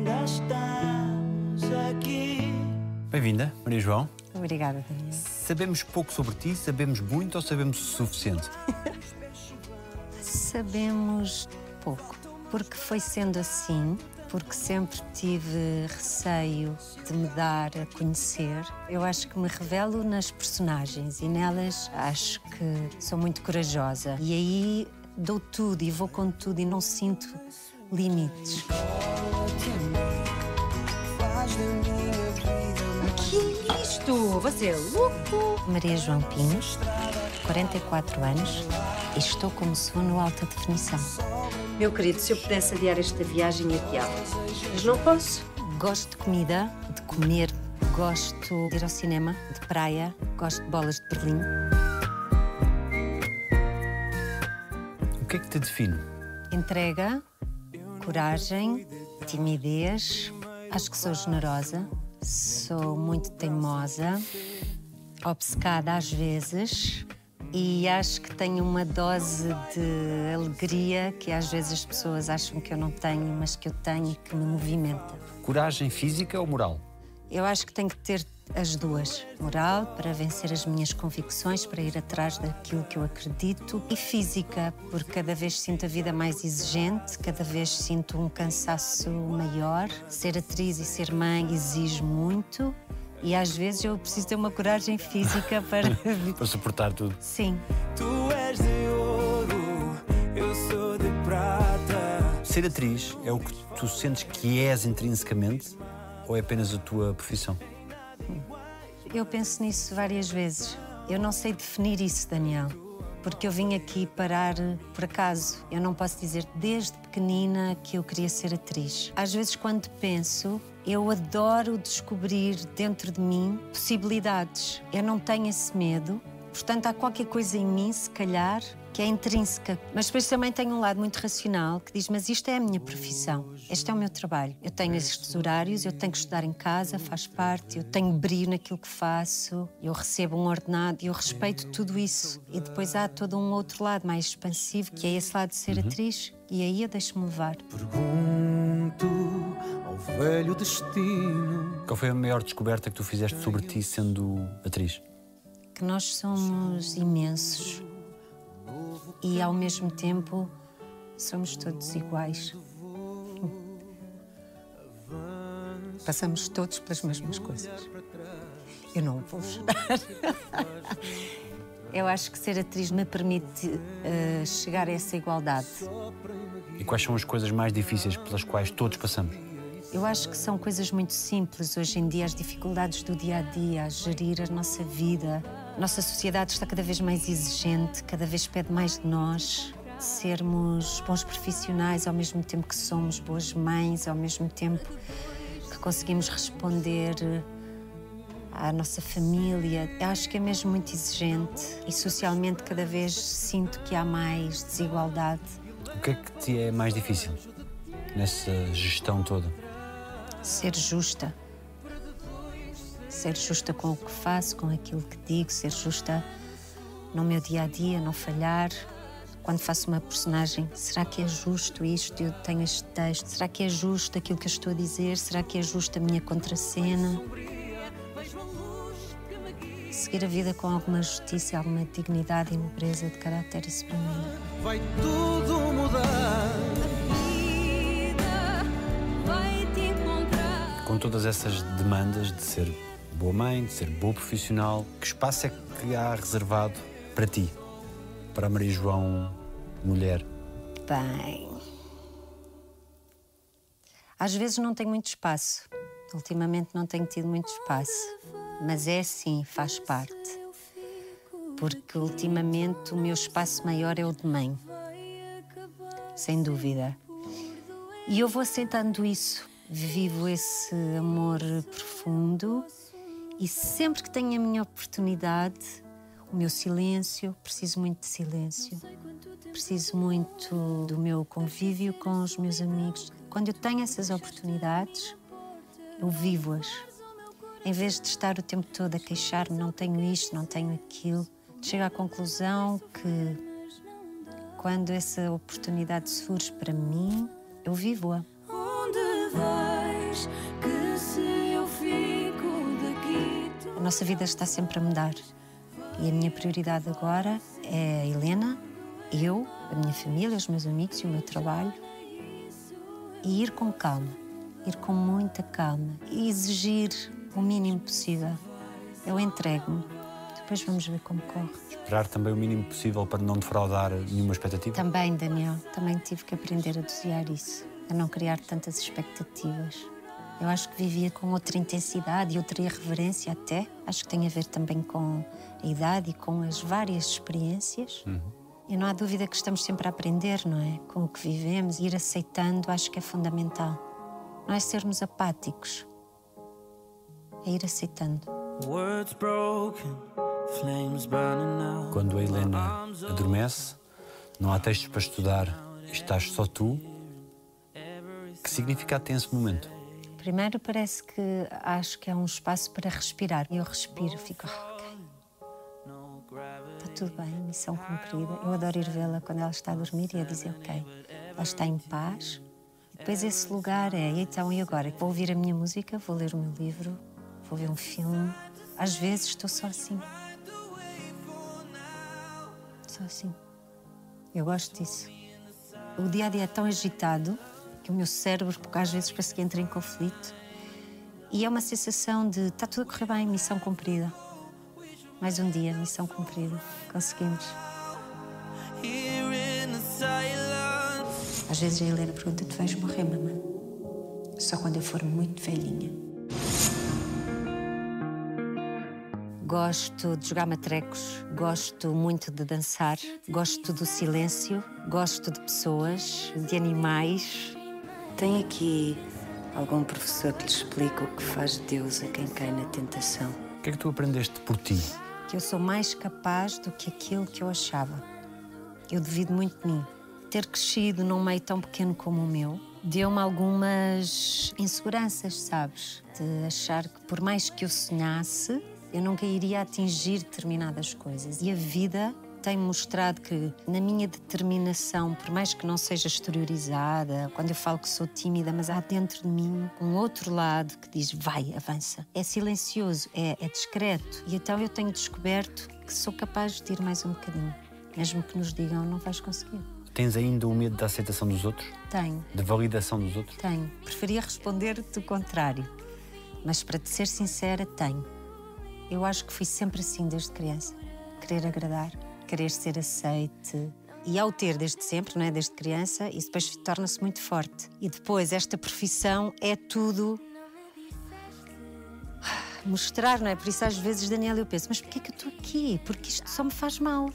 ainda estamos aqui. Bem-vinda, Maria João. Obrigada, Daniel. Sabemos pouco sobre ti, sabemos muito ou sabemos o suficiente? Sabemos pouco, porque foi sendo assim, porque sempre tive receio de me dar a conhecer. Eu acho que me revelo nas personagens e nelas acho que sou muito corajosa. E aí dou tudo e vou com tudo e não sinto limites. Que é isto? Você é louco? Maria João Pinhos, 44 anos e estou como sono alta definição. Meu querido, se eu pudesse adiar esta viagem, adiava. Mas não posso. Gosto de comida, de comer, gosto de ir ao cinema, de praia, gosto de bolas de Berlim. O que é que te define? Entrega, coragem, timidez. Acho que sou generosa, sou muito teimosa, obcecada às vezes e acho que tenho uma dose de alegria que às vezes as pessoas acham que eu não tenho, mas que eu tenho e que me movimenta. Coragem física ou moral? Eu acho que tenho que ter as duas. Moral, para vencer as minhas convicções, para ir atrás daquilo que eu acredito, e física, porque cada vez sinto a vida mais exigente, cada vez sinto um cansaço maior. Ser atriz e ser mãe exige muito. E às vezes eu preciso ter uma coragem física para. Para suportar tudo. Sim. Tu és de ouro, eu sou de prata. Ser atriz é o que tu sentes que és intrinsecamente ou é apenas a tua profissão? Eu penso nisso várias vezes. Eu não sei definir isso, Daniel, porque eu vim aqui parar por acaso. Eu não posso dizer desde pequenina que eu queria ser atriz. Às vezes, quando penso, eu adoro descobrir dentro de mim possibilidades. Eu não tenho esse medo. Portanto, há qualquer coisa em mim, se calhar, que é intrínseca. Mas depois também tenho um lado muito racional que diz: Mas isto é a minha profissão, este é o meu trabalho. Eu tenho estes horários, eu tenho que estudar em casa, faz parte, eu tenho brilho naquilo que faço, eu recebo um ordenado e eu respeito tudo isso. E depois há todo um outro lado mais expansivo, que é esse lado de ser atriz, e aí eu deixo-me levar. Pergunto ao velho destino. Qual foi a maior descoberta que tu fizeste sobre ti sendo atriz? Que nós somos imensos e ao mesmo tempo somos todos iguais. Passamos todos pelas mesmas coisas. Eu não vou chorar. Eu acho que ser atriz me permite eh, chegar a essa igualdade. E quais são as coisas mais difíceis pelas quais todos passamos? Eu acho que são coisas muito simples hoje em dia, as dificuldades do dia a dia, a gerir a nossa vida. Nossa sociedade está cada vez mais exigente, cada vez pede mais de nós. Sermos bons profissionais ao mesmo tempo que somos boas mães, ao mesmo tempo que conseguimos responder à nossa família. Eu acho que é mesmo muito exigente e socialmente cada vez sinto que há mais desigualdade. O que é que te é mais difícil nessa gestão toda? ser justa. Ser justa com o que faço, com aquilo que digo, ser justa no meu dia a dia, não falhar. Quando faço uma personagem, será que é justo isto? Eu tenho este texto. Será que é justo aquilo que eu estou a dizer? Será que é justo a minha contracena? Seguir a vida com alguma justiça, alguma dignidade e nobreza de caráter, isso para mim. Vai tudo mudar. Com todas essas demandas de ser boa mãe, de ser boa profissional, que espaço é que há reservado para ti, para a Maria João, mulher? Bem. Às vezes não tenho muito espaço. Ultimamente não tenho tido muito espaço. Mas é assim, faz parte. Porque ultimamente o meu espaço maior é o de mãe. Sem dúvida. E eu vou aceitando isso. Vivo esse amor profundo e sempre que tenho a minha oportunidade, o meu silêncio, preciso muito de silêncio. Preciso muito do meu convívio com os meus amigos. Quando eu tenho essas oportunidades, eu vivo-as. Em vez de estar o tempo todo a queixar-me, não tenho isto, não tenho aquilo, chego à conclusão que quando essa oportunidade surge para mim, eu vivo-a. Onde vai? A nossa vida está sempre a mudar. E a minha prioridade agora é a Helena, eu, a minha família, os meus amigos e o meu trabalho. E ir com calma, ir com muita calma e exigir o mínimo possível. Eu entrego-me, depois vamos ver como corre. Esperar também o mínimo possível para não defraudar nenhuma expectativa. Também, Daniel, também tive que aprender a dosear isso, a não criar tantas expectativas. Eu acho que vivia com outra intensidade e outra irreverência até. Acho que tem a ver também com a idade e com as várias experiências. E não há dúvida que estamos sempre a aprender, não é? Com o que vivemos, ir aceitando, acho que é fundamental. Não é sermos apáticos, é ir aceitando. Words broken, flames burning out. Quando a Helena adormece, não há textos para estudar, estás só tu. Que significado tem esse momento? Primeiro parece que acho que é um espaço para respirar. Eu respiro, fico, ah, ok. Está tudo bem, missão cumprida. Eu adoro ir vê-la quando ela está a dormir e a dizer, ok, ela está em paz. E depois esse lugar é, então e agora? Vou ouvir a minha música, vou ler o meu livro, vou ver um filme. Às vezes estou só assim. Só assim. Eu gosto disso. O dia a dia é tão agitado o meu cérebro, porque às vezes parece que entra em conflito. E é uma sensação de está tudo a correr bem, missão cumprida. Mais um dia, missão cumprida. Conseguimos. Às vezes a Helena pergunta: Tu vais morrer, mamãe? Só quando eu for muito velhinha. Gosto de jogar matrecos, gosto muito de dançar, gosto do silêncio, gosto de pessoas, de animais. Tem aqui algum professor que lhe explica o que faz Deus a quem cai na tentação? O que é que tu aprendeste por ti? que eu sou mais capaz do que aquilo que eu achava. Eu devido muito de mim. Ter crescido num meio tão pequeno como o meu deu-me algumas inseguranças, sabes? De achar que, por mais que eu sonhasse, eu nunca iria atingir determinadas coisas. E a vida tem-me mostrado que, na minha determinação, por mais que não seja exteriorizada, quando eu falo que sou tímida, mas há dentro de mim um outro lado que diz: vai, avança. É silencioso, é, é discreto. E então eu tenho descoberto que sou capaz de ir mais um bocadinho. Mesmo que nos digam: não vais conseguir. Tens ainda o medo da aceitação dos outros? Tenho. De validação dos outros? Tenho. Preferia responder-te o contrário. Mas para te ser sincera, tenho. Eu acho que fui sempre assim desde criança. Querer agradar, querer ser aceite. E ao ter desde sempre, não é? Desde criança, isso depois torna-se muito forte. E depois, esta profissão é tudo. Mostrar, não é? Por isso, às vezes, Daniel, eu penso, mas porquê é que eu estou aqui? Porque isto só me faz mal.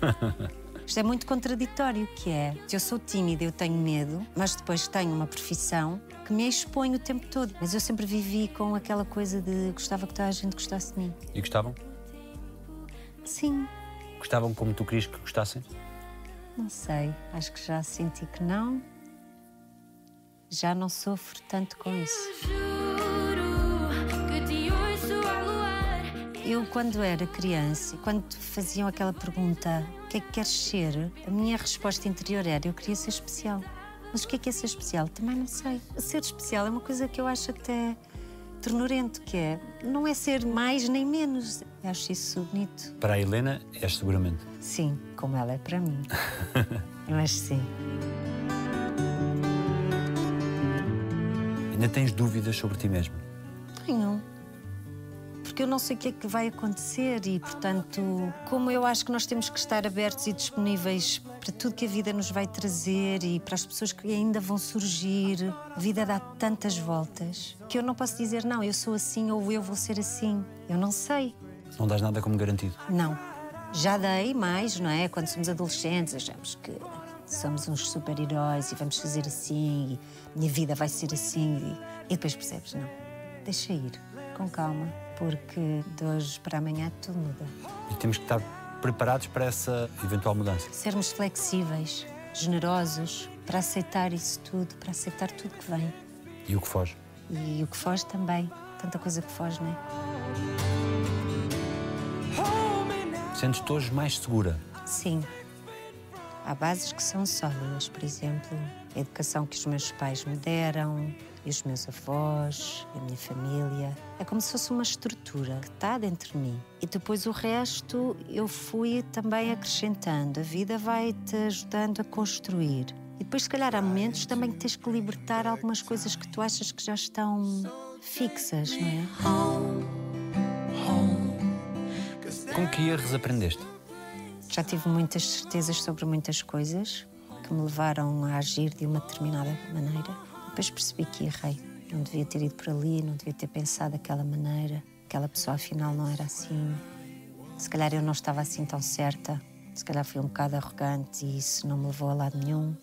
Isto é muito contraditório, que é, eu sou tímida, eu tenho medo, mas depois tenho uma profissão que me expõe o tempo todo. Mas eu sempre vivi com aquela coisa de gostava que toda a gente gostasse de mim. E gostavam? Sim, Gostavam como tu querias que gostassem? não sei, acho que já senti que não. Já não sofro tanto com isso. Eu, quando era criança, quando faziam aquela pergunta, o que é que queres ser? A minha resposta interior era, eu queria ser especial. Mas o que é que é ser especial? Também não sei. Ser especial é uma coisa que eu acho até ternurento, que é, não é ser mais nem menos. Eu acho isso bonito. Para a Helena, és seguramente. Sim, como ela é para mim. Mas sim. Ainda tens dúvidas sobre ti mesmo? Tenho. Porque eu não sei o que é que vai acontecer e, portanto, como eu acho que nós temos que estar abertos e disponíveis para tudo que a vida nos vai trazer e para as pessoas que ainda vão surgir, a vida dá tantas voltas que eu não posso dizer, não, eu sou assim ou eu vou ser assim. Eu não sei. Não dás nada como garantido. Não. Já dei mais, não é? Quando somos adolescentes, achamos que somos uns super-heróis e vamos fazer assim, e minha vida vai ser assim. E, e depois percebes, não. Deixa ir, com calma, porque de hoje para amanhã tudo muda. E temos que estar preparados para essa eventual mudança. Sermos flexíveis, generosos, para aceitar isso tudo, para aceitar tudo que vem. E o que foge? E o que foge também. Tanta coisa que foge, não é? Sentes-te hoje mais segura? Sim. Há bases que são sólidas, por exemplo, a educação que os meus pais me deram, e os meus avós, a minha família. É como se fosse uma estrutura que está dentro de mim. E depois o resto eu fui também acrescentando. A vida vai-te ajudando a construir. E depois, se calhar, há momentos também que tens que libertar algumas coisas que tu achas que já estão fixas, não é? Com que erros aprendeste? Já tive muitas certezas sobre muitas coisas que me levaram a agir de uma determinada maneira. Depois percebi que errei. Não devia ter ido por ali, não devia ter pensado daquela maneira. Aquela pessoa afinal não era assim. Se calhar eu não estava assim tão certa. Se calhar fui um bocado arrogante e isso não me levou a lado nenhum.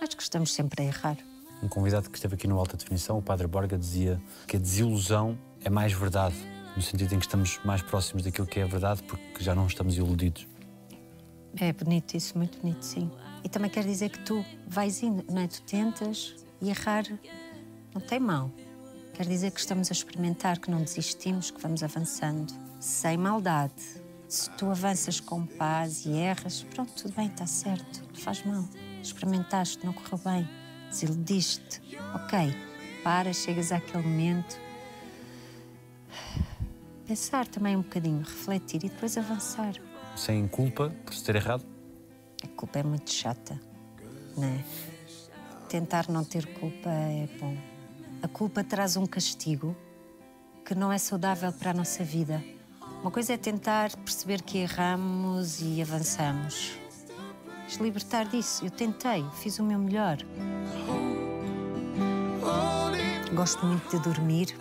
Acho que estamos sempre a errar. Um convidado que esteve aqui no Alta Definição, o Padre Borga, dizia que a desilusão é mais verdade, no sentido em que estamos mais próximos daquilo que é a verdade porque já não estamos iludidos. É bonito isso, muito bonito, sim. E também quer dizer que tu vais indo, não é? Tu tentas e errar não tem mal. Quer dizer que estamos a experimentar, que não desistimos, que vamos avançando, sem maldade. Se tu avanças com paz e erras, pronto, tudo bem, está certo, não faz mal. Experimentaste, não correu bem, desiludiste. Ok, para, chegas àquele momento. Pensar também um bocadinho, refletir e depois avançar. Sem culpa por se ter errado? A culpa é muito chata, não é? Tentar não ter culpa é bom. A culpa traz um castigo que não é saudável para a nossa vida. Uma coisa é tentar perceber que erramos e avançamos. Mas libertar disso. Eu tentei, fiz o meu melhor. Gosto muito de dormir,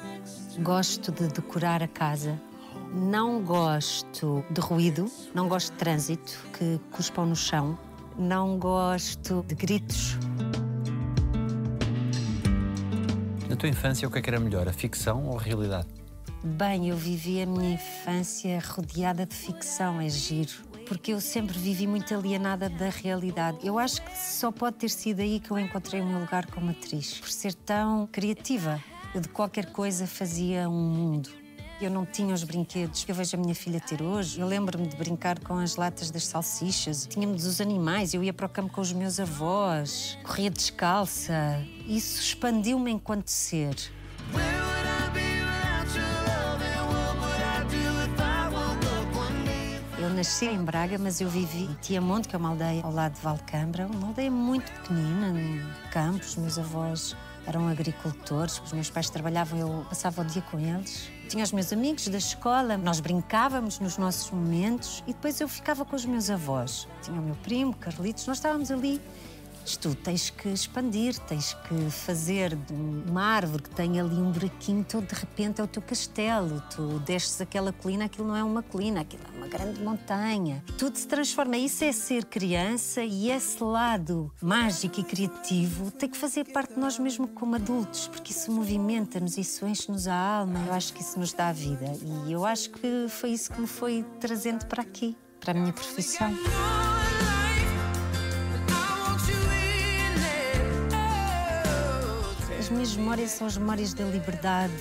gosto de decorar a casa. Não gosto de ruído, não gosto de trânsito que cuspam no chão, não gosto de gritos. Na tua infância, o que é que era melhor, a ficção ou a realidade? Bem, eu vivi a minha infância rodeada de ficção, é giro. Porque eu sempre vivi muito alienada da realidade. Eu acho que só pode ter sido aí que eu encontrei o meu lugar como atriz. Por ser tão criativa. Eu de qualquer coisa fazia um mundo. Eu não tinha os brinquedos que eu vejo a minha filha ter hoje. Eu lembro-me de brincar com as latas das salsichas. Tínhamos dos animais. Eu ia para o campo com os meus avós. Corria descalça. Isso expandiu-me enquanto ser. Eu nasci em Braga, mas eu vivi em Tiamonte, que é uma aldeia ao lado de Valcambra, uma aldeia muito pequenina, no campo. Os meus avós eram agricultores, os meus pais trabalhavam, eu passava o dia com eles. Tinha os meus amigos da escola, nós brincávamos nos nossos momentos e depois eu ficava com os meus avós. Tinha o meu primo, Carlitos, nós estávamos ali tu tens que expandir, tens que fazer de uma árvore que tem ali um buraquinho, todo de repente é o teu castelo. Tu desces aquela colina, aquilo não é uma colina, aquilo é uma grande montanha. Tudo se transforma. Isso é ser criança e esse lado mágico e criativo tem que fazer parte de nós mesmo como adultos, porque isso movimenta-nos, isso enche-nos a alma. Eu acho que isso nos dá a vida e eu acho que foi isso que me foi trazendo para aqui, para a minha profissão. Minhas memórias são as memórias da liberdade,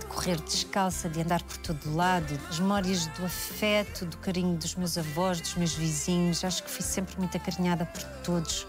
de correr descalça, de andar por todo lado, as memórias do afeto, do carinho dos meus avós, dos meus vizinhos. Acho que fui sempre muito acarinhada por todos,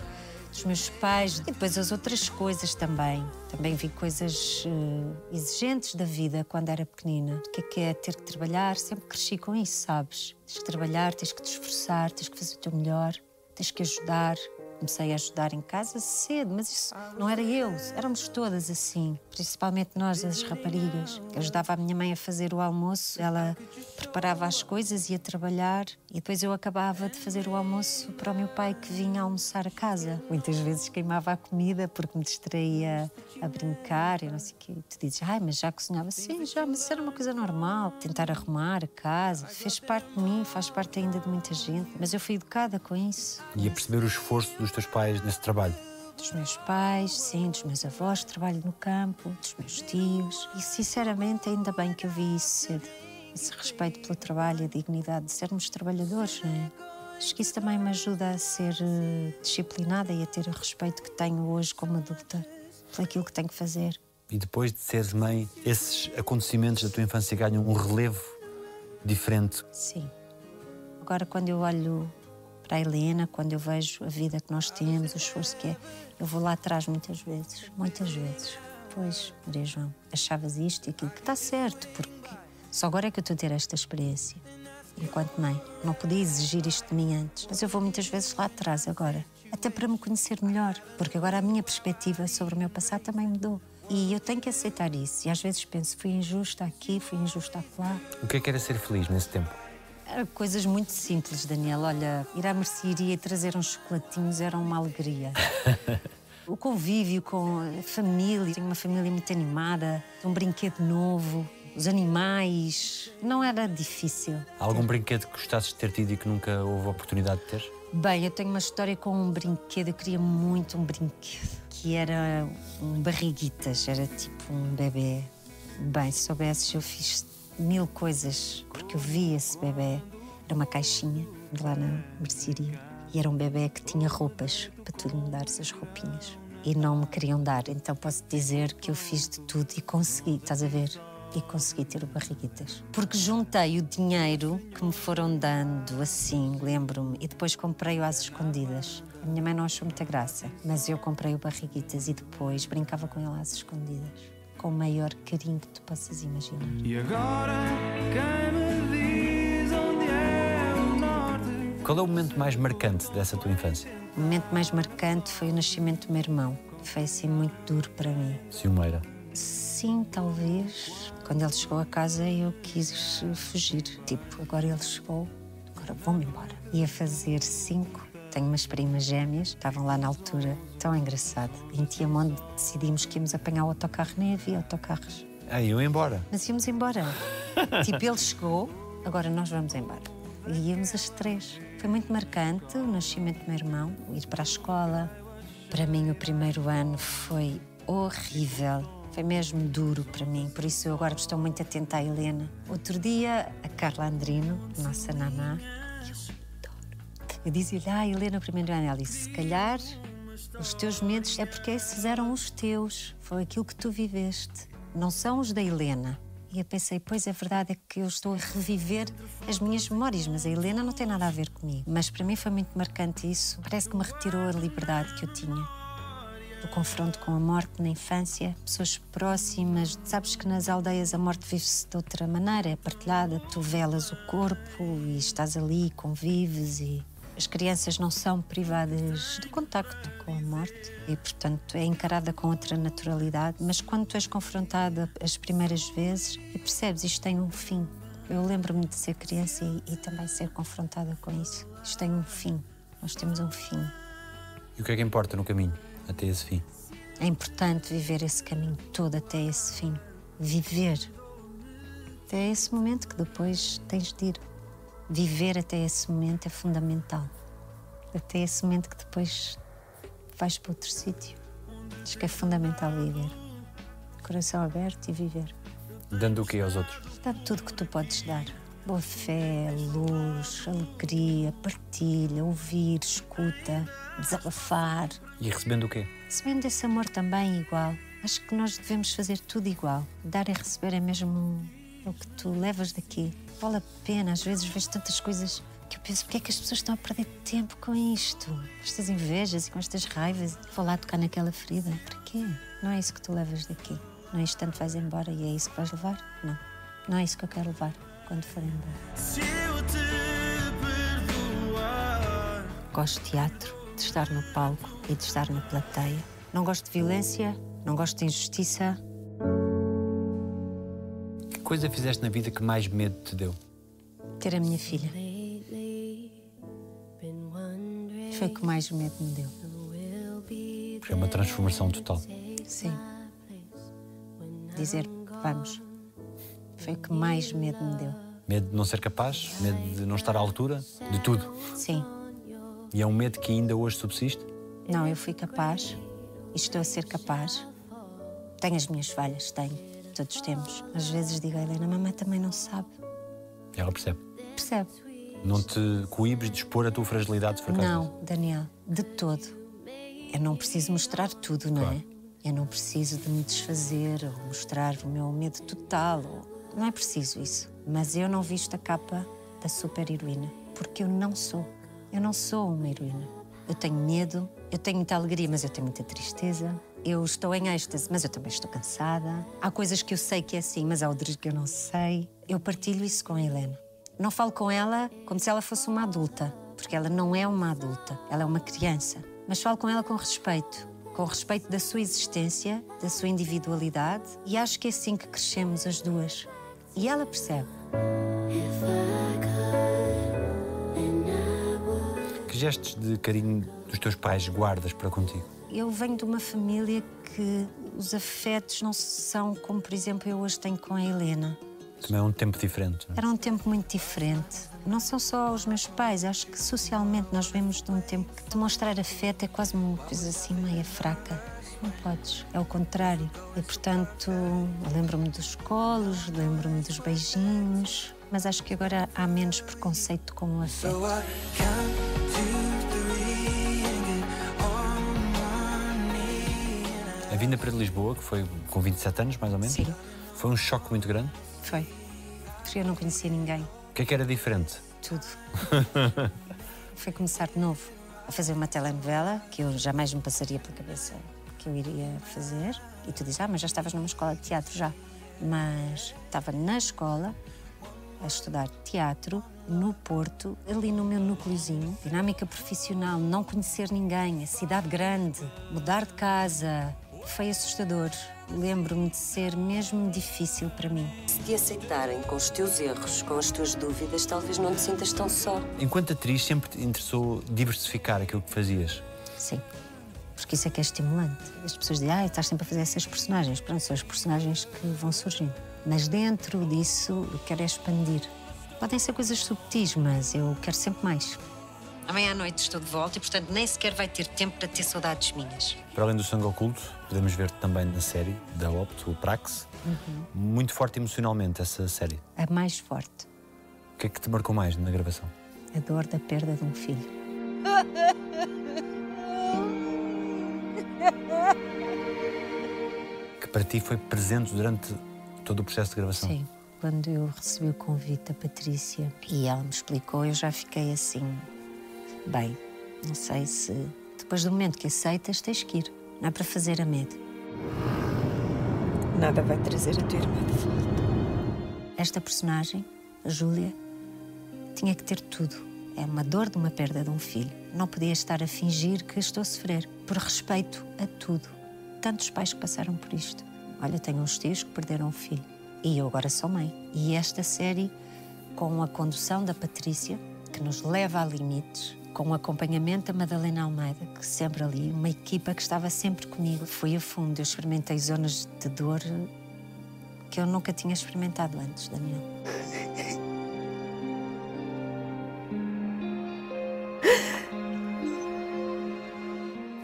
dos meus pais e depois as outras coisas também. Também vi coisas uh, exigentes da vida quando era pequenina. O que é que é ter que trabalhar? Sempre cresci com isso, sabes? Tens que trabalhar, tens que te esforçar, tens que fazer o teu melhor, tens que ajudar. Comecei a ajudar em casa cedo, mas isso não era eu, éramos todas assim, principalmente nós, as raparigas. Eu ajudava a minha mãe a fazer o almoço, ela preparava as coisas, ia trabalhar e depois eu acabava de fazer o almoço para o meu pai que vinha almoçar a casa. Muitas vezes queimava a comida porque me distraía a brincar e não sei o quê. Tu dizes, ai, mas já cozinhava? Sim, já, mas isso era uma coisa normal. Tentar arrumar a casa, fez parte de mim, faz parte ainda de muita gente. Mas eu fui educada com isso. E a perceber o esforço dos teus pais nesse trabalho? Dos meus pais, sim, dos meus avós, trabalho no campo, dos meus tios. E sinceramente, ainda bem que eu vi isso cedo. Esse respeito pelo trabalho e a dignidade de sermos trabalhadores, não é? Acho que isso também me ajuda a ser uh, disciplinada e a ter o respeito que tenho hoje como adulta por aquilo que tenho que fazer. E depois de seres mãe, esses acontecimentos da tua infância ganham um relevo diferente. Sim. Agora, quando eu olho para a Helena, quando eu vejo a vida que nós temos, o esforço que é, eu vou lá atrás muitas vezes, muitas vezes. Pois, Maria João, achavas isto e aquilo, que está certo, porque só agora é que eu estou a ter esta experiência. Enquanto mãe, não podia exigir isto de mim antes, mas eu vou muitas vezes lá atrás agora, até para me conhecer melhor, porque agora a minha perspectiva sobre o meu passado também mudou. E eu tenho que aceitar isso. E às vezes penso, fui injusta aqui, fui injusta lá. O que é que era ser feliz nesse tempo? Era coisas muito simples, Daniel. Olha, ir à mercearia e trazer uns chocolatinhos era uma alegria. o convívio com a família, tenho uma família muito animada, um brinquedo novo, os animais. Não era difícil. Há algum brinquedo que gostasses de ter tido e que nunca houve oportunidade de ter? Bem, eu tenho uma história com um brinquedo, eu queria muito um brinquedo, que era um barriguitas, era tipo um bebê. Bem, se soubesses, eu fiz mil coisas, porque eu vi esse bebê. Era uma caixinha lá na mercearia. E era um bebê que tinha roupas para tu lhe mudares as roupinhas. E não me queriam dar, então posso dizer que eu fiz de tudo e consegui, estás a ver? E consegui ter o Barriguitas. Porque juntei o dinheiro que me foram dando assim, lembro-me, e depois comprei-o às escondidas. A minha mãe não achou muita graça, mas eu comprei o Barriguitas e depois brincava com ele às escondidas. Com o maior carinho que tu possas imaginar. E agora quem me diz onde é o norte? Qual é o momento mais marcante dessa tua infância? O momento mais marcante foi o nascimento do meu irmão. Foi assim muito duro para mim. Ciumeira. Sim, talvez. Quando ele chegou a casa, eu quis fugir. Tipo, agora ele chegou, agora vou-me embora. Ia fazer cinco. Tenho umas primas gêmeas, estavam lá na altura. Tão engraçado. Em Tiamonde decidimos que íamos apanhar o autocarro, nem havia autocarros. Ah, eu embora. Mas íamos embora. tipo, ele chegou, agora nós vamos embora. E íamos as três. Foi muito marcante o nascimento do meu irmão, ir para a escola. Para mim, o primeiro ano foi horrível. Foi mesmo duro para mim, por isso eu agora estou muito atenta à Helena. Outro dia, a Carla Andrino, nossa naná, eu dizia-lhe, ah, Helena, primeiro ano, ela disse, se calhar os teus medos é porque esses eram os teus, foi aquilo que tu viveste, não são os da Helena. E eu pensei, pois é verdade, é que eu estou a reviver as minhas memórias, mas a Helena não tem nada a ver comigo. Mas para mim foi muito marcante isso, parece que me retirou a liberdade que eu tinha do confronto com a morte na infância, pessoas próximas. Sabes que nas aldeias a morte vive-se de outra maneira, é partilhada. Tu velas o corpo e estás ali, convives e as crianças não são privadas do contacto com a morte e, portanto, é encarada com outra naturalidade. Mas quando tu és confrontada as primeiras vezes e percebes isto tem um fim. Eu lembro-me de ser criança e, e também ser confrontada com isso. Isto tem um fim. Nós temos um fim. E o que é que importa no caminho até esse fim? É importante viver esse caminho todo até esse fim. Viver. Até esse momento que depois tens de ir. Viver até esse momento é fundamental. Até esse momento que depois vais para outro sítio. Acho que é fundamental viver. Coração aberto e viver. Dando o quê aos outros? Dá tudo que tu podes dar. Boa fé, luz, alegria, partilha, ouvir, escuta, desabafar. E recebendo o quê? Recebendo esse amor também igual. Acho que nós devemos fazer tudo igual. Dar e receber é mesmo o que tu levas daqui. Vale a pena. Às vezes vejo tantas coisas que eu penso, porque é que as pessoas estão a perder tempo com isto? Com estas invejas e com estas raivas. Vou lá tocar naquela ferida. Para quê? Não é isso que tu levas daqui. Não é instante vais embora e é isso que vais levar? Não. Não é isso que eu quero levar quando for embora. Se eu te perdoar, Gosto de teatro, de estar no palco e de estar na plateia. Não gosto de violência, não gosto de injustiça. Que coisa fizeste na vida que mais medo te deu? Ter a minha filha. Foi o que mais medo me deu. É uma transformação total. Sim. Dizer vamos. Foi o que mais medo me deu. Medo de não ser capaz, medo de não estar à altura, de tudo. Sim. E é um medo que ainda hoje subsiste? Não, eu fui capaz e estou a ser capaz. Tenho as minhas falhas, tenho. Todos temos. Às vezes digo a Helena, mamãe também não sabe. Ela percebe. Percebe? Não te coíbes de expor a tua fragilidade disso. Não, Daniel, de todo. Eu não preciso mostrar tudo, não é? Eu não preciso de me desfazer ou mostrar o meu medo total. ou- Não é preciso isso. Mas eu não visto a capa da super-heroína, porque eu não sou. Eu não sou uma heroína. Eu tenho medo, eu tenho muita alegria, mas eu tenho muita tristeza. Eu estou em êxtase, mas eu também estou cansada. Há coisas que eu sei que é assim, mas há outras que eu não sei. Eu partilho isso com a Helena. Não falo com ela como se ela fosse uma adulta, porque ela não é uma adulta, ela é uma criança. Mas falo com ela com respeito, com respeito da sua existência, da sua individualidade, e acho que é assim que crescemos as duas. E ela percebe. Que gestos de carinho dos teus pais guardas para contigo? Eu venho de uma família que os afetos não são como, por exemplo, eu hoje tenho com a Helena. Também é um tempo diferente. não é? Era um tempo muito diferente. Não são só os meus pais, acho que socialmente nós vemos de um tempo que demonstrar afeto é quase uma coisa assim meia fraca. Não podes, é o contrário. E portanto, lembro-me dos colos, lembro-me dos beijinhos, mas acho que agora há menos preconceito com o afeto. Vinda para Lisboa, que foi com 27 anos, mais ou menos, Sim. foi um choque muito grande. Foi. Porque eu não conhecia ninguém. O que é que era diferente? tudo. Foi começar de novo a fazer uma telenovela que eu jamais me passaria pela cabeça que eu iria fazer. E tu dizes, ah, mas já estavas numa escola de teatro já. Mas estava na escola a estudar teatro no Porto, ali no meu núcleozinho, dinâmica profissional, não conhecer ninguém, a cidade grande, mudar de casa, foi assustador. Lembro-me de ser mesmo difícil para mim. Se te aceitarem com os teus erros, com as tuas dúvidas, talvez não te sintas tão só. Enquanto atriz, sempre te interessou diversificar aquilo que fazias. Sim. Porque isso é que é estimulante. As pessoas dizem, ah, estás sempre a fazer essas personagens. Pronto, são as personagens que vão surgindo. Mas dentro disso, eu quero é expandir. Podem ser coisas subtis, mas eu quero sempre mais. Amanhã à noite estou de volta e, portanto, nem sequer vai ter tempo para ter saudades minhas. Para além do sangue oculto, podemos ver também na série da Opto, o Prax. Muito forte emocionalmente essa série. A mais forte, O que é que te marcou mais na gravação? a dor da perda de um filho. Que para ti foi presente durante todo o processo de gravação? Sim. Quando eu recebi o convite da Patrícia e ela me explicou, eu já fiquei assim. Bem, não sei se. Depois do momento que aceitas, tens que ir. Não é para fazer a média. Nada vai trazer a tua irmã de volta. Esta personagem, a Júlia, tinha que ter tudo. É uma dor de uma perda de um filho. Não podia estar a fingir que estou a sofrer, por respeito a tudo. Tantos pais que passaram por isto. Olha, tenho uns tios que perderam um filho. E eu agora sou mãe. E esta série, com a condução da Patrícia, que nos leva a limites, com o acompanhamento da Madalena Almeida, que sempre ali, uma equipa que estava sempre comigo. Fui a fundo, eu experimentei zonas de dor que eu nunca tinha experimentado antes, Daniel.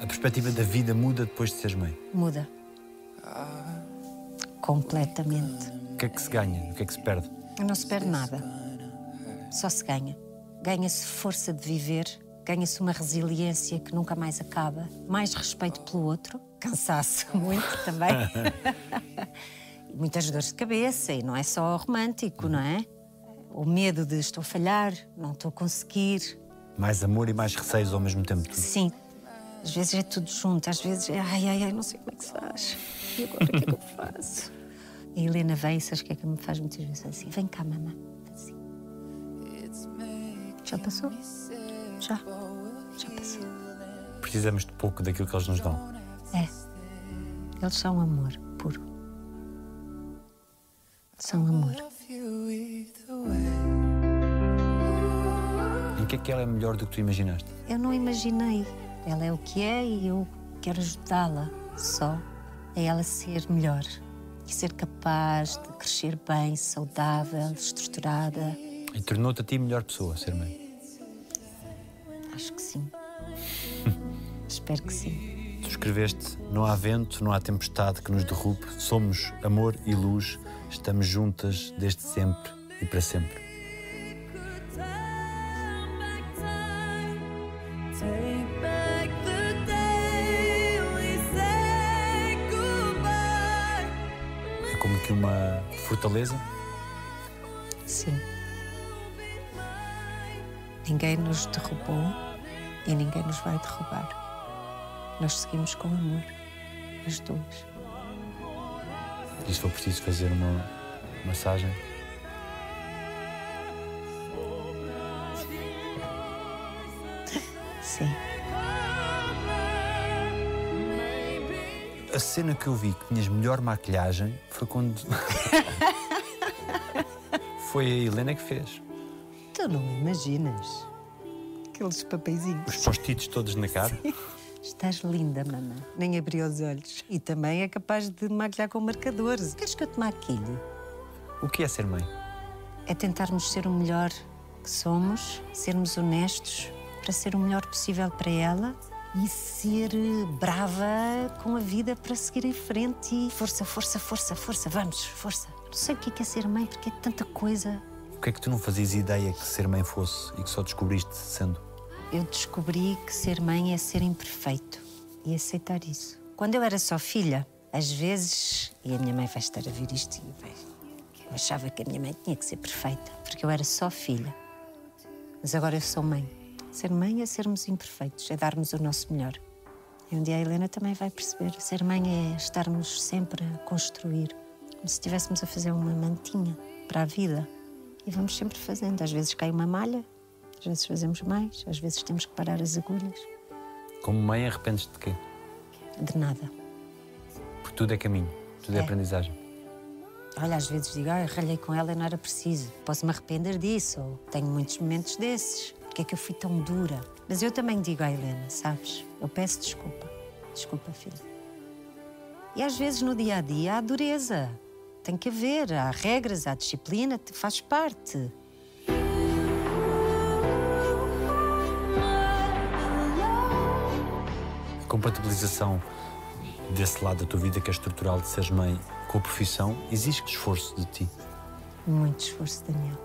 A perspectiva da vida muda depois de seres mãe. Muda. Completamente. O que é que se ganha? O que é que se perde? Não se perde nada. Só se ganha. Ganha-se força de viver, ganha-se uma resiliência que nunca mais acaba, mais respeito pelo outro, cansaço muito também. Muitas dores de cabeça, e não é só romântico, não é? O medo de estou a falhar, não estou a conseguir. Mais amor e mais receios ao mesmo tempo. Sim. Às vezes é tudo junto, às vezes é ai, ai, ai, não sei como é que se faz. E agora o que é que eu faço? A Helena vem, sabes o que é que me faz muitas vezes assim? Vem cá, mamãe. Já passou? Já. Já passou. Precisamos de pouco daquilo que eles nos dão. É. Eles são amor puro. São amor. Em que é que ela é melhor do que tu imaginaste? Eu não imaginei. Ela é o que é e eu quero ajudá-la só a ela ser melhor. E ser capaz de crescer bem, saudável, estruturada. E tornou-te a ti melhor pessoa, ser mãe. Acho que sim. Espero que sim. Tu escreveste: Não há vento, não há tempestade que nos derrube. Somos amor e luz. Estamos juntas desde sempre e para sempre. É como que uma fortaleza. Sim. Ninguém nos derrubou e ninguém nos vai derrubar. Nós seguimos com amor, as duas. E se for preciso fazer uma massagem, Sim. a cena que eu vi que tinhas melhor maquilhagem foi quando. foi a Helena que fez. Tu não imaginas. Aqueles papeizinhos. Os post-its todos na cara. Estás linda, mamã. Nem abri os olhos. E também é capaz de maquilhar com marcadores. Queres que eu te maquilhe? O que é ser mãe? É tentarmos ser o melhor que somos, sermos honestos para ser o melhor possível para ela e ser brava com a vida para seguir em frente e força, força, força, força, vamos, força. Não sei o que é que é ser mãe porque é tanta coisa. O que é que tu não fazias ideia que ser mãe fosse e que só descobriste sendo? Eu descobri que ser mãe é ser imperfeito e aceitar isso. Quando eu era só filha, às vezes, e a minha mãe vai estar a ver isto e vai, eu achava que a minha mãe tinha que ser perfeita, porque eu era só filha. Mas agora eu sou mãe. Ser mãe é sermos imperfeitos, é darmos o nosso melhor. E um dia a Helena também vai perceber. Ser mãe é estarmos sempre a construir, como se estivéssemos a fazer uma mantinha para a vida. E vamos sempre fazendo. Às vezes cai uma malha, às vezes fazemos mais, às vezes temos que parar as agulhas. Como mãe, arrependes-te de quê? De nada. Porque tudo é caminho, tudo é, É. aprendizagem. Olha, às vezes digo, ah, ralhei com ela e não era preciso. Posso me arrepender disso, ou tenho muitos momentos desses. Porque é que eu fui tão dura? Mas eu também digo à Helena, sabes? Eu peço desculpa. Desculpa, filha. E às vezes no dia a dia há dureza. Tem que haver, há regras, há disciplina, faz parte. A compatibilização desse lado da tua vida que é estrutural de seres mãe com a profissão exige esforço de ti. Muito esforço, Daniel.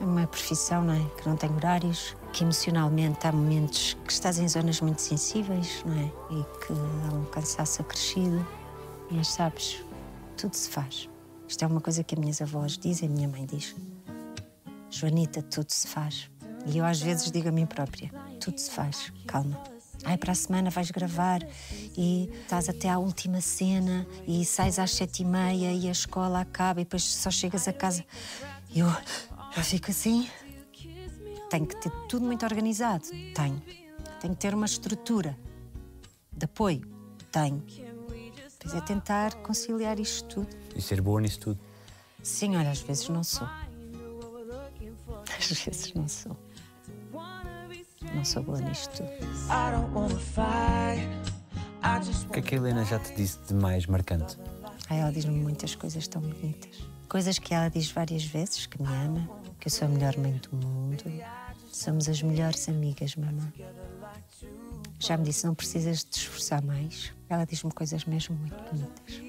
É uma profissão, não é? Que não tem horários, que emocionalmente há momentos que estás em zonas muito sensíveis, não é? E que há um cansaço acrescido. Mas sabes, tudo se faz. Isto é uma coisa que as minhas avós dizem, a minha mãe diz. Joanita, tudo se faz. E eu às vezes digo a mim própria: tudo se faz, calma. Ai, para a semana vais gravar e estás até à última cena e sais às sete e meia e a escola acaba e depois só chegas a casa. E eu já fico assim. Tenho que ter tudo muito organizado. Tenho. Tenho que ter uma estrutura de apoio. Tenho. Pois é tentar conciliar isto tudo. E ser boa nisso tudo. Sim, olha, às vezes não sou. Às vezes não sou. Não sou boa nisto tudo. O que é que a Helena já te disse de mais marcante? Ai, ela diz-me muitas coisas tão bonitas. Coisas que ela diz várias vezes, que me ama, que eu sou a melhor mãe do mundo. Somos as melhores amigas, mamã. Já me disse, não precisas de te esforçar mais. Ela diz-me coisas mesmo muito bonitas.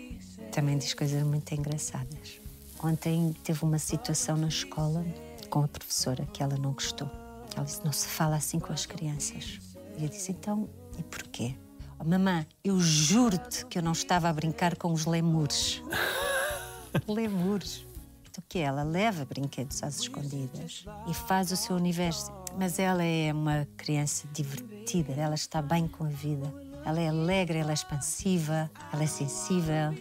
Também diz coisas muito engraçadas. Ontem teve uma situação na escola com a professora que ela não gostou. Ela disse, não se fala assim com as crianças. E eu disse, então, e porquê? Oh, mamã, eu juro-te que eu não estava a brincar com os lemures. lemures. Do que ela leva brinquedos às escondidas e faz o seu universo. Mas ela é uma criança divertida, ela está bem com a vida. Ela é alegre, ela é expansiva, ela é sensível.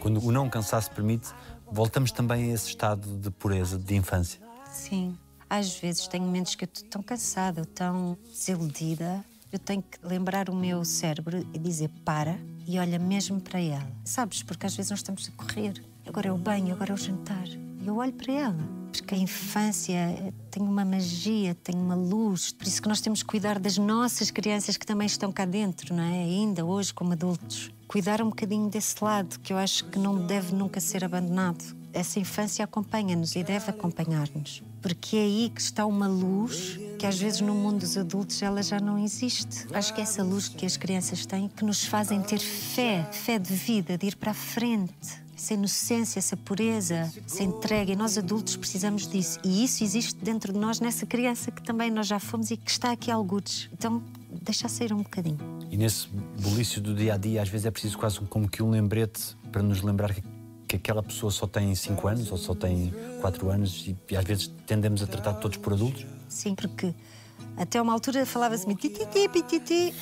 Quando o não cansaço permite, voltamos também a esse estado de pureza, de infância. Sim. Às vezes tenho momentos que eu estou tão cansada, tão desiludida. Eu tenho que lembrar o meu cérebro e dizer para e olha mesmo para ela. Sabes? Porque às vezes nós estamos a correr. Agora é o banho, agora é o jantar. E eu olho para ela. Porque a infância tem uma magia, tem uma luz. Por isso que nós temos que cuidar das nossas crianças que também estão cá dentro, não é? Ainda hoje, como adultos. Cuidar um bocadinho desse lado, que eu acho que não deve nunca ser abandonado. Essa infância acompanha-nos e deve acompanhar-nos. Porque é aí que está uma luz que às vezes no mundo dos adultos ela já não existe. Acho que é essa luz que as crianças têm que nos fazem ter fé, fé de vida, de ir para a frente. Essa inocência, essa pureza, essa entrega. E nós adultos precisamos disso. E isso existe dentro de nós, nessa criança que também nós já fomos e que está aqui algures. Então, deixa sair um bocadinho. E nesse bulício do dia a dia, às vezes é preciso quase como que um lembrete para nos lembrar que, que aquela pessoa só tem 5 anos ou só tem 4 anos e, e às vezes tendemos a tratar todos por adultos. Sim, porque Até uma altura falava-se-me tititi, pititi.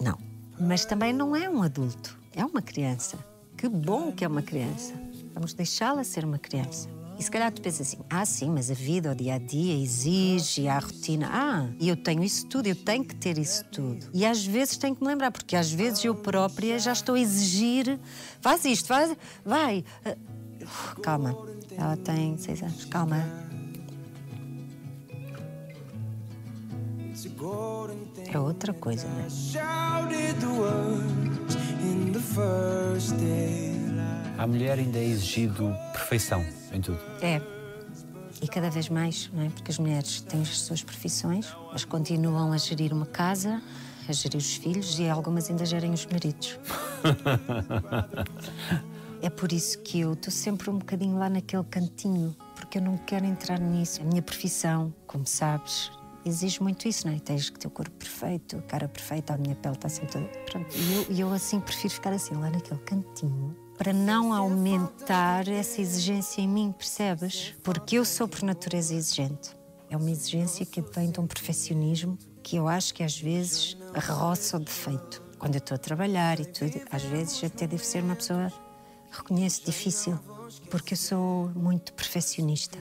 Não, mas também não é um adulto, é uma criança. Que bom que é uma criança. Vamos deixá-la ser uma criança. E se calhar tu pensas assim: ah, sim, mas a vida, o dia a dia exige, a rotina. Ah, e eu tenho isso tudo, eu tenho que ter isso tudo. E às vezes tenho que me lembrar, porque às vezes eu própria já estou a exigir: faz isto, faz, vai. Ah, Calma, ela tem seis anos, calma. É outra coisa, não é? À mulher ainda é exigido perfeição em tudo. É. E cada vez mais, não é? Porque as mulheres têm as suas profissões, elas continuam a gerir uma casa, a gerir os filhos e algumas ainda gerem os maridos. é por isso que eu estou sempre um bocadinho lá naquele cantinho, porque eu não quero entrar nisso. A minha profissão, como sabes, exige muito isso, não é? Tens que ter o corpo perfeito, a cara perfeita, a minha pele está sempre toda. Pronto. E eu, eu assim prefiro ficar assim, lá naquele cantinho, para não aumentar essa exigência em mim, percebes? Porque eu sou por natureza exigente. É uma exigência que vem de um perfeccionismo que eu acho que às vezes roça o defeito. Quando eu estou a trabalhar e tudo, às vezes até devo ser uma pessoa, reconheço, difícil, porque eu sou muito perfeccionista.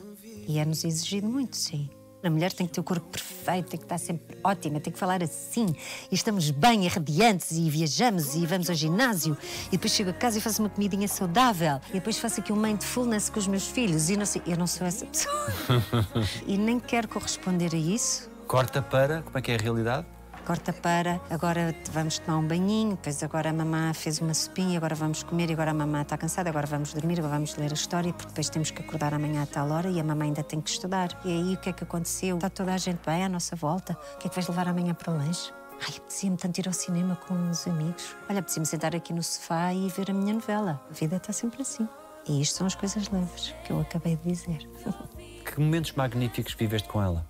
E é-nos exigido muito, sim. A mulher tem que ter o corpo perfeito, tem que estar sempre ótima, tem que falar assim. E estamos bem, e radiantes, e viajamos, e vamos ao ginásio. E depois chego a casa e faço uma comidinha saudável. E depois faço aqui um mindfulness com os meus filhos. E não sei, eu não sou essa pessoa. e nem quero corresponder a isso. Corta para, como é que é a realidade? Corta para, agora vamos tomar um banhinho, depois agora a mamã fez uma sopinha, agora vamos comer, agora a mamã está cansada, agora vamos dormir, agora vamos ler a história, porque depois temos que acordar amanhã a tal hora e a mamãe ainda tem que estudar. E aí o que é que aconteceu? Está toda a gente bem à nossa volta? O que é que vais levar amanhã para o lanche? Ai, apetecia-me tanto ir ao cinema com os amigos. Olha, apetecia-me sentar aqui no sofá e ver a minha novela. A vida está sempre assim. E isto são as coisas leves que eu acabei de dizer. Que momentos magníficos viveste com ela?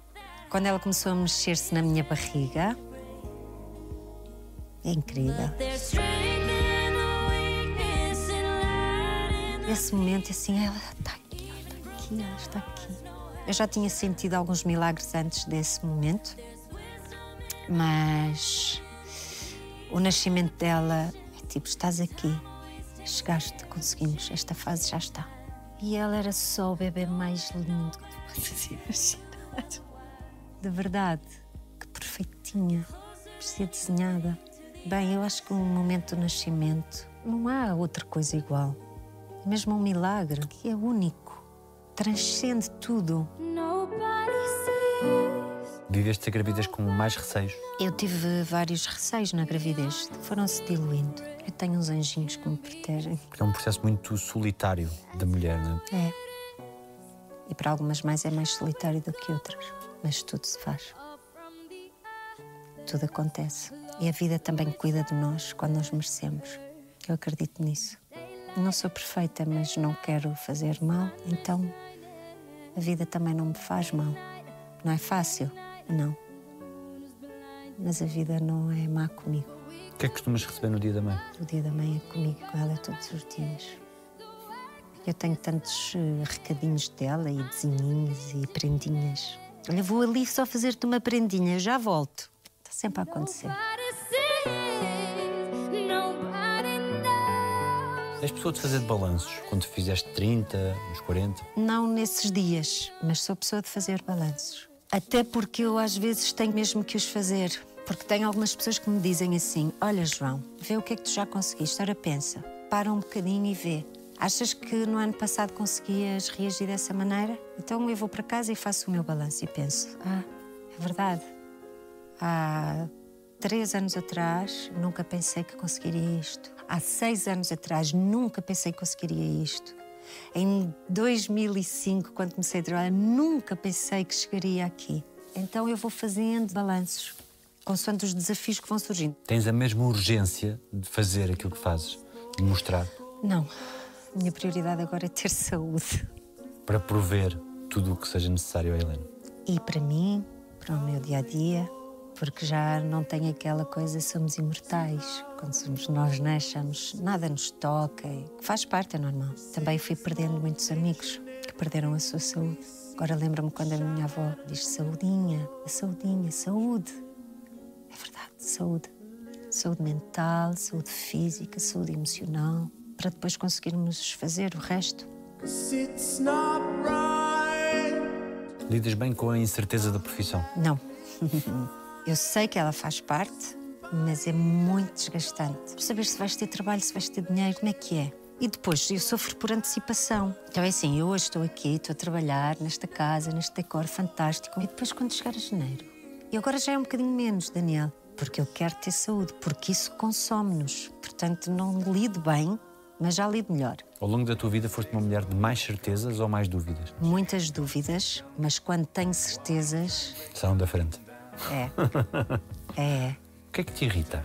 Quando ela começou a mexer-se na minha barriga, light in Esse momento, assim, ela está aqui, ela está aqui, ela está aqui. Eu já tinha sentido alguns milagres antes desse momento, mas o nascimento dela é tipo: estás aqui, chegaste, conseguimos, esta fase já está. E ela era só o bebê mais lindo que tu possas imaginar. De verdade, que perfeitinha, parecia desenhada. Bem, eu acho que no momento do nascimento não há outra coisa igual. É mesmo um milagre que é único, transcende tudo. Viveste a gravidez com mais receios? Eu tive vários receios na gravidez, foram-se diluindo. Eu tenho uns anjinhos que me protegem. Porque é um processo muito solitário da mulher, não é? É. E para algumas mais é mais solitário do que outras. Mas tudo se faz. Tudo acontece. E a vida também cuida de nós quando nós merecemos. Eu acredito nisso. Não sou perfeita, mas não quero fazer mal, então a vida também não me faz mal. Não é fácil? Não. Mas a vida não é má comigo. O que é que costumas receber no dia da mãe? O dia da mãe é comigo, com ela todos os dias. Eu tenho tantos eh, recadinhos dela e desenhinhos e prendinhas. Olha, vou ali só fazer-te uma prendinha, já volto. Está sempre a acontecer. És pessoa de fazer de balanços, quando fizeste 30, uns 40. Não nesses dias, mas sou pessoa de fazer balanços. Até porque eu às vezes tenho mesmo que os fazer. Porque tenho algumas pessoas que me dizem assim: Olha, João, vê o que é que tu já conseguiste. Ora, pensa, para um bocadinho e vê. Achas que no ano passado conseguias reagir dessa maneira? Então eu vou para casa e faço o meu balanço e penso: Ah, é verdade. Há três anos atrás nunca pensei que conseguiria isto. Há seis anos atrás nunca pensei que conseguiria isto. Em 2005, quando comecei a trabalhar, nunca pensei que chegaria aqui. Então eu vou fazendo balanços, consoante os desafios que vão surgindo. Tens a mesma urgência de fazer aquilo que fazes, de mostrar, Não, a minha prioridade agora é ter saúde. para prover tudo o que seja necessário a Helena. E para mim, para o meu dia a dia, porque já não tem aquela coisa, somos imortais. Quando somos nós nascemos, nada nos toca, e faz parte, é normal. Também fui perdendo muitos amigos que perderam a sua saúde. Agora lembro-me quando a minha avó diz saudinha, a saudinha, saúde. É verdade, saúde. Saúde mental, saúde física, saúde emocional, para depois conseguirmos fazer o resto. It's not right. Lidas bem com a incerteza da profissão. Não. Eu sei que ela faz parte, mas é muito desgastante. Saber se vais ter trabalho, se vais ter dinheiro, como é que é? E depois, eu sofro por antecipação. Então é assim, eu hoje estou aqui, estou a trabalhar nesta casa, neste decor fantástico. E depois, quando chegar a janeiro, e agora já é um bocadinho menos, Daniel, porque eu quero ter saúde, porque isso consome-nos. Portanto, não lido bem, mas já lido melhor. Ao longo da tua vida foste uma mulher de mais certezas ou mais dúvidas? Muitas dúvidas, mas quando tenho certezas, São da frente. É. É. O que é que te irrita?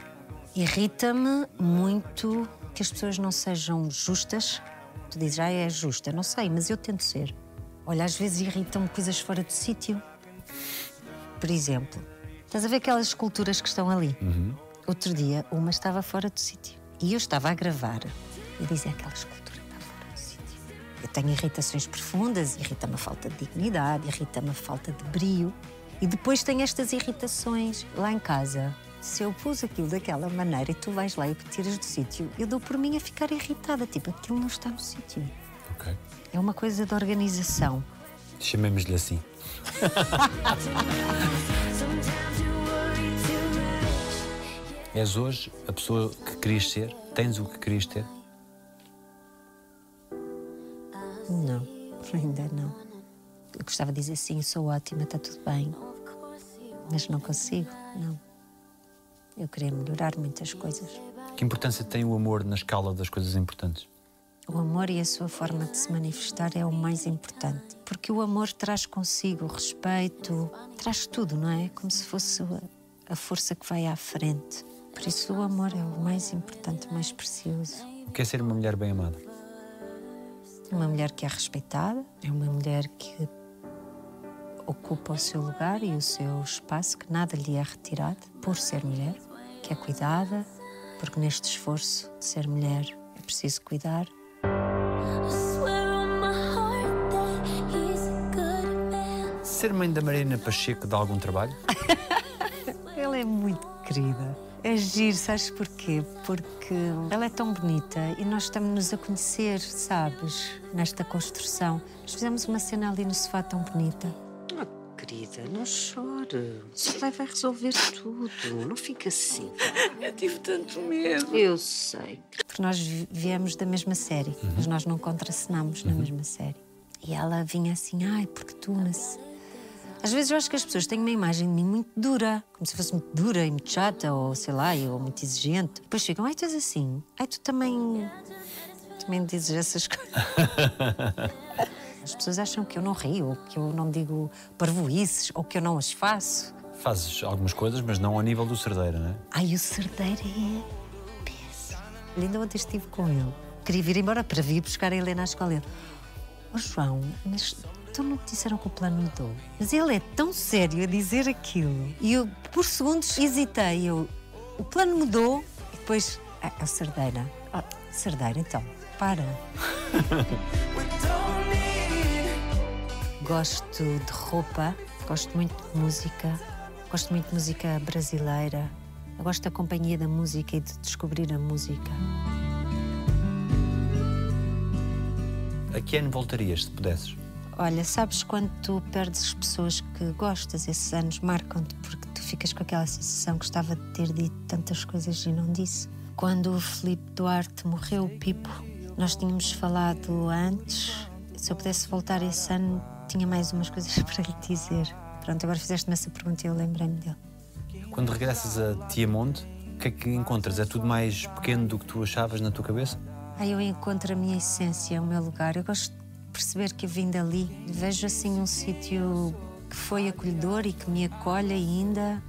Irrita-me muito que as pessoas não sejam justas. Tu dizes, ah, é justa. Não sei, mas eu tento ser. Olha, às vezes irritam-me coisas fora do sítio. Por exemplo, estás a ver aquelas esculturas que estão ali? Outro dia, uma estava fora do sítio. E eu estava a gravar e dizia, aquela escultura está fora do sítio. Eu tenho irritações profundas, irrita-me a falta de dignidade, irrita-me a falta de brio. E depois tenho estas irritações lá em casa. Se eu pus aquilo daquela maneira e tu vais lá e tiras do sítio, eu dou por mim a ficar irritada. Tipo, aquilo não está no sítio. Ok. É uma coisa de organização. Chamemos-lhe assim. És hoje a pessoa que querias ser? Tens o que querias ter? Não, ainda não. Eu gostava de dizer sim, sou ótima, está tudo bem. Mas não consigo, não. Eu queria melhorar muitas coisas. Que importância tem o amor na escala das coisas importantes? O amor e a sua forma de se manifestar é o mais importante. Porque o amor traz consigo o respeito, traz tudo, não é? Como se fosse a- força que vai à frente. Por isso, o amor é o mais importante, o mais precioso. O que é ser uma mulher bem amada? Uma mulher que é respeitada, é uma mulher que ocupa o seu lugar e o seu espaço, que nada lhe é retirado por ser mulher, que é cuidada, porque neste esforço de ser mulher é preciso cuidar. Ser mãe da Mariana Pacheco dá algum trabalho? Ela é muito querida. É giro, sabes porquê? Porque ela é tão bonita e nós estamos-nos a conhecer, sabes? Nesta construção. Nós fizemos uma cena ali no sofá tão bonita. Querida, não chore. Isso vai, vai resolver tudo. Não fica assim. Eu tive tanto medo. Eu sei. Porque nós vi- viemos da mesma série, mas nós não contracenamos na mesma série. E ela vinha assim, ai, porque tu nasce. Às vezes eu acho que as pessoas têm uma imagem de mim muito dura, como se fosse muito dura e muito chata, ou sei lá, ou muito exigente. Depois ficam, ai, tu és assim. Ai, tu também. também dizes essas coisas. As pessoas acham que eu não rio, ou que eu não digo parvoices, ou que eu não as faço. Fazes algumas coisas, mas não ao nível do Cerdeira, não é? Ai, o Cerdeira é péssimo. Ainda ontem estive com ele. Queria vir embora para vir buscar a Helena à escola. Ele, oh, João, mas então não te disseram que o plano mudou? Mas ele é tão sério a dizer aquilo. E eu, por segundos, hesitei. Eu, o plano mudou e depois, ah, é o Cerdeira. Ah, Cerdeira, então, para. Gosto de roupa, gosto muito de música, gosto muito de música brasileira. Eu gosto da companhia da música e de descobrir a música. A que ano voltarias, se pudesses? Olha, sabes quando tu perdes as pessoas que gostas, esses anos marcam-te porque tu ficas com aquela sensação que gostava de ter dito tantas coisas e não disse. Quando o Filipe Duarte morreu, o Pipo, nós tínhamos falado antes. Se eu pudesse voltar esse ano, tinha mais umas coisas para lhe dizer. Pronto, agora fizeste-me essa pergunta e eu lembrei-me dele. Quando regressas a Tiamonte, o que é que encontras? É tudo mais pequeno do que tu achavas na tua cabeça? Aí eu encontro a minha essência, o meu lugar. Eu gosto de perceber que eu vim dali. Vejo assim um sítio que foi acolhedor e que me acolhe ainda,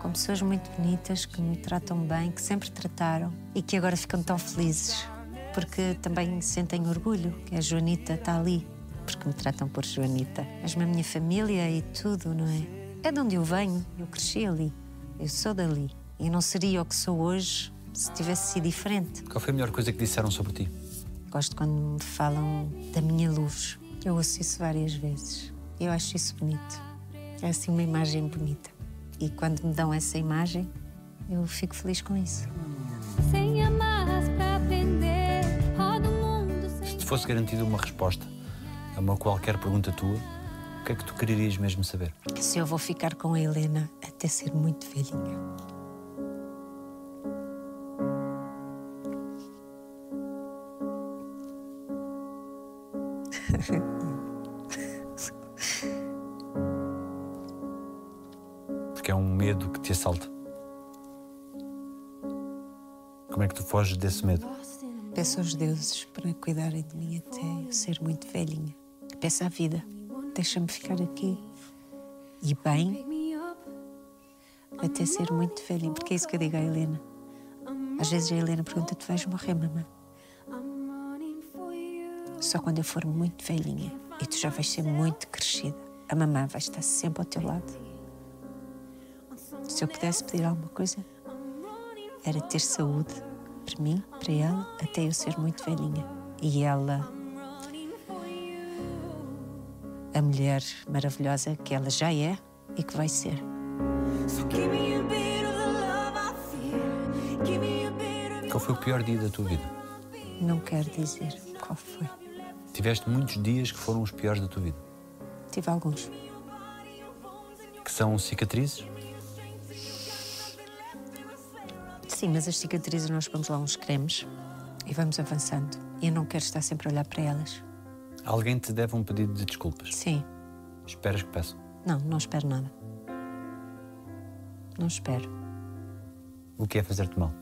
com pessoas muito bonitas que me tratam bem, que sempre trataram e que agora ficam tão felizes porque também sentem orgulho que a Joanita está ali, me tratam por Joanita. Mesmo a minha família e tudo, não é? É de onde eu venho, eu cresci ali, eu sou dali. E não seria o que sou hoje se tivesse sido diferente. Qual foi a melhor coisa que disseram sobre ti? Gosto quando me falam da minha luz. Eu ouço isso várias vezes. Eu acho isso bonito. É assim uma imagem bonita. E quando me dão essa imagem, eu fico feliz com isso. Sem amarras pra prender, roda o mundo sem Se te fosse garantida uma resposta a uma qualquer pergunta tua, o que é que tu quererias mesmo saber? Se eu vou ficar com a Helena até ser muito velhinha. Porque é um medo que te assalta. Como é que tu foges desse medo? Peço aos deuses para cuidarem de mim até eu ser muito velhinha. Peço à vida, deixa-me ficar aqui. E bem, até ser muito velhinha. Porque é isso que eu digo à Helena. Às vezes a Helena pergunta: Tu vais morrer, mamãe? Só quando eu for muito velhinha e tu já vais ser muito crescida, a mamã vai estar sempre ao teu lado. Se eu pudesse pedir alguma coisa, era ter saúde para mim, para ela, até eu ser muito velhinha. E ela, a mulher maravilhosa que ela já é e que vai ser. Qual foi o pior dia da tua vida? Não quero dizer qual foi. Tiveste muitos dias que foram os piores da tua vida. Tive alguns. Que são cicatrizes? Sim, mas as cicatrizes nós pomos lá uns cremes e vamos avançando. E eu não quero estar sempre a olhar para elas. Alguém te deve um pedido de desculpas. Sim. Esperas que peçam. Não, não espero nada. Não espero. O que é fazer-te mal?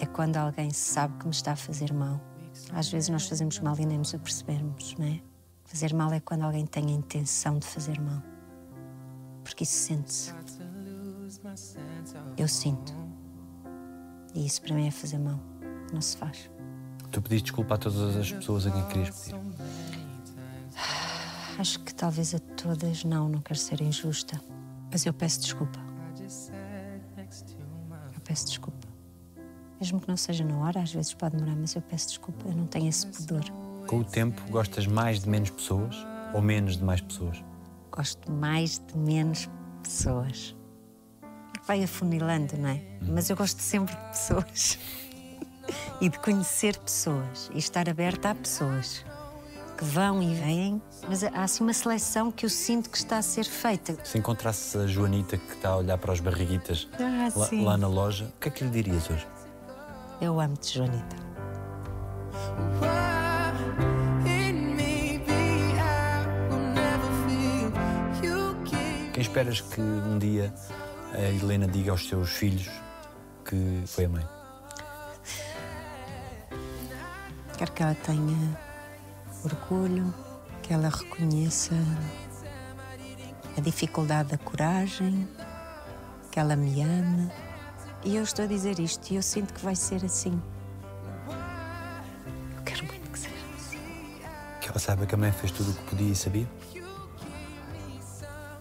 É quando alguém sabe que me está a fazer mal. Às vezes nós fazemos mal e nem nos apercebemos, não é? Fazer mal é quando alguém tem a intenção de fazer mal. Porque isso sente-se. Eu sinto. E isso para mim é fazer mal. Não se faz. Tu pediste desculpa a todas as pessoas a quem querias pedir. Acho que talvez a todas não, não quero ser injusta. Mas eu peço desculpa. Eu peço desculpa. Mesmo que não seja na hora, às vezes pode demorar, mas eu peço desculpa. Eu não tenho esse pudor. Com o tempo, gostas mais de menos pessoas ou menos de mais pessoas? Gosto mais de menos pessoas. Vai afunilando, não é? Mas eu gosto sempre de pessoas. E de conhecer pessoas. E estar aberta a pessoas que vão e vêm. Mas há assim uma seleção que eu sinto que está a ser feita. Se encontrasses a Joanita que está a olhar para os barriguitas Ah, lá, lá na loja, o que é que lhe dirias hoje? Eu amo-te, Joanita. Quem esperas que um dia a Helena diga aos seus filhos que foi a mãe? Quero que ela tenha orgulho, que ela reconheça a dificuldade da coragem, que ela me ame. E eu estou a dizer isto e eu sinto que vai ser assim. Eu quero muito que seja assim. Que ela saiba que a mãe fez tudo o que podia e sabia?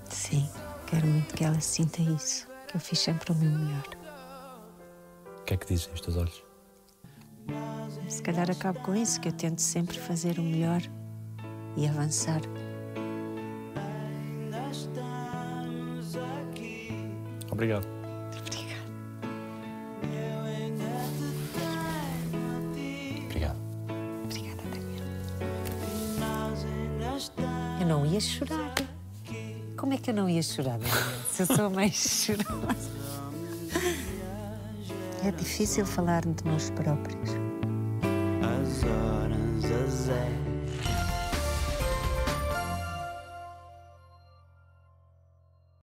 Sim, quero muito que ela sinta isso, que eu fiz sempre o meu melhor. O que é que dizem os teus olhos? Se calhar acabo com isso, que eu tento sempre fazer o melhor e avançar. Obrigado. Obrigada. Obrigado. Obrigada, Daniel. Eu não ia chorar. Como é que eu não ia chorar, Daniel? Se eu sou mais chorosa. É difícil falar de nós próprios.